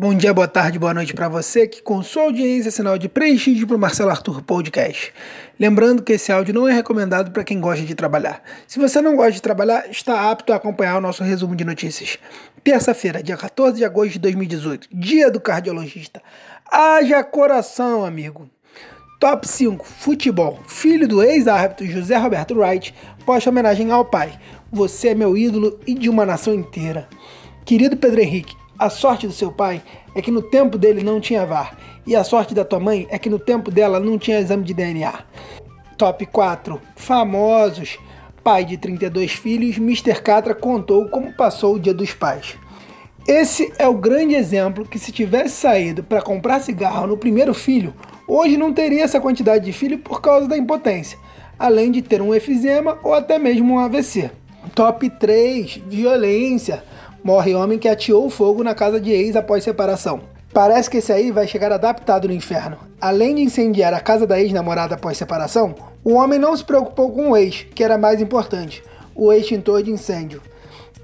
Bom dia, boa tarde, boa noite para você que com sua audiência é sinal de prestígio para o Marcelo Arthur Podcast. Lembrando que esse áudio não é recomendado para quem gosta de trabalhar. Se você não gosta de trabalhar, está apto a acompanhar o nosso resumo de notícias. Terça-feira, dia 14 de agosto de 2018, dia do cardiologista. Haja coração, amigo. Top 5, futebol. Filho do ex-árbitro José Roberto Wright posta homenagem ao pai. Você é meu ídolo e de uma nação inteira. Querido Pedro Henrique, a sorte do seu pai é que no tempo dele não tinha VAR. E a sorte da tua mãe é que no tempo dela não tinha exame de DNA. Top 4. Famosos. Pai de 32 filhos, Mr. Catra contou como passou o Dia dos Pais. Esse é o grande exemplo que se tivesse saído para comprar cigarro no primeiro filho, hoje não teria essa quantidade de filho por causa da impotência, além de ter um efizema ou até mesmo um AVC. Top 3. Violência. Morre homem que ateou fogo na casa de ex após separação. Parece que esse aí vai chegar adaptado no inferno. Além de incendiar a casa da ex-namorada após separação, o homem não se preocupou com o ex, que era mais importante, o extintor de incêndio.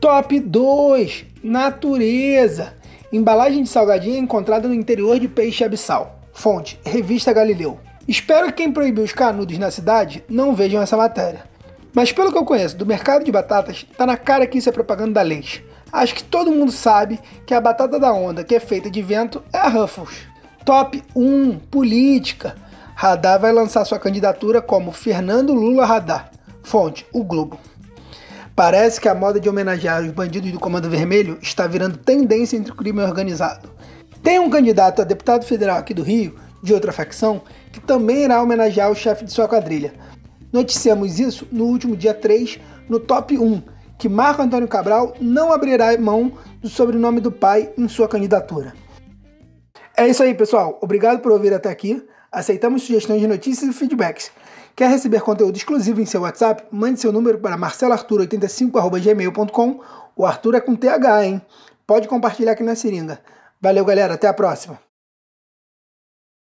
Top 2: Natureza. Embalagem de salgadinho encontrada no interior de peixe abissal. Fonte: Revista Galileu. Espero que quem proibiu os canudos na cidade não vejam essa matéria. Mas pelo que eu conheço do mercado de batatas, tá na cara que isso é propaganda da leite. Acho que todo mundo sabe que a batata da onda, que é feita de vento, é a Ruffles. Top 1 Política. Radar vai lançar sua candidatura como Fernando Lula Radar. Fonte: O Globo. Parece que a moda de homenagear os bandidos do Comando Vermelho está virando tendência entre o crime organizado. Tem um candidato a deputado federal aqui do Rio, de outra facção, que também irá homenagear o chefe de sua quadrilha. Noticiamos isso no último dia 3, no Top 1, que Marco Antônio Cabral não abrirá mão do sobrenome do pai em sua candidatura. É isso aí, pessoal. Obrigado por ouvir até aqui. Aceitamos sugestões de notícias e feedbacks. Quer receber conteúdo exclusivo em seu WhatsApp? Mande seu número para marcelartur85.gmail.com. O Arthur é com TH, hein? Pode compartilhar aqui na seringa. Valeu, galera. Até a próxima.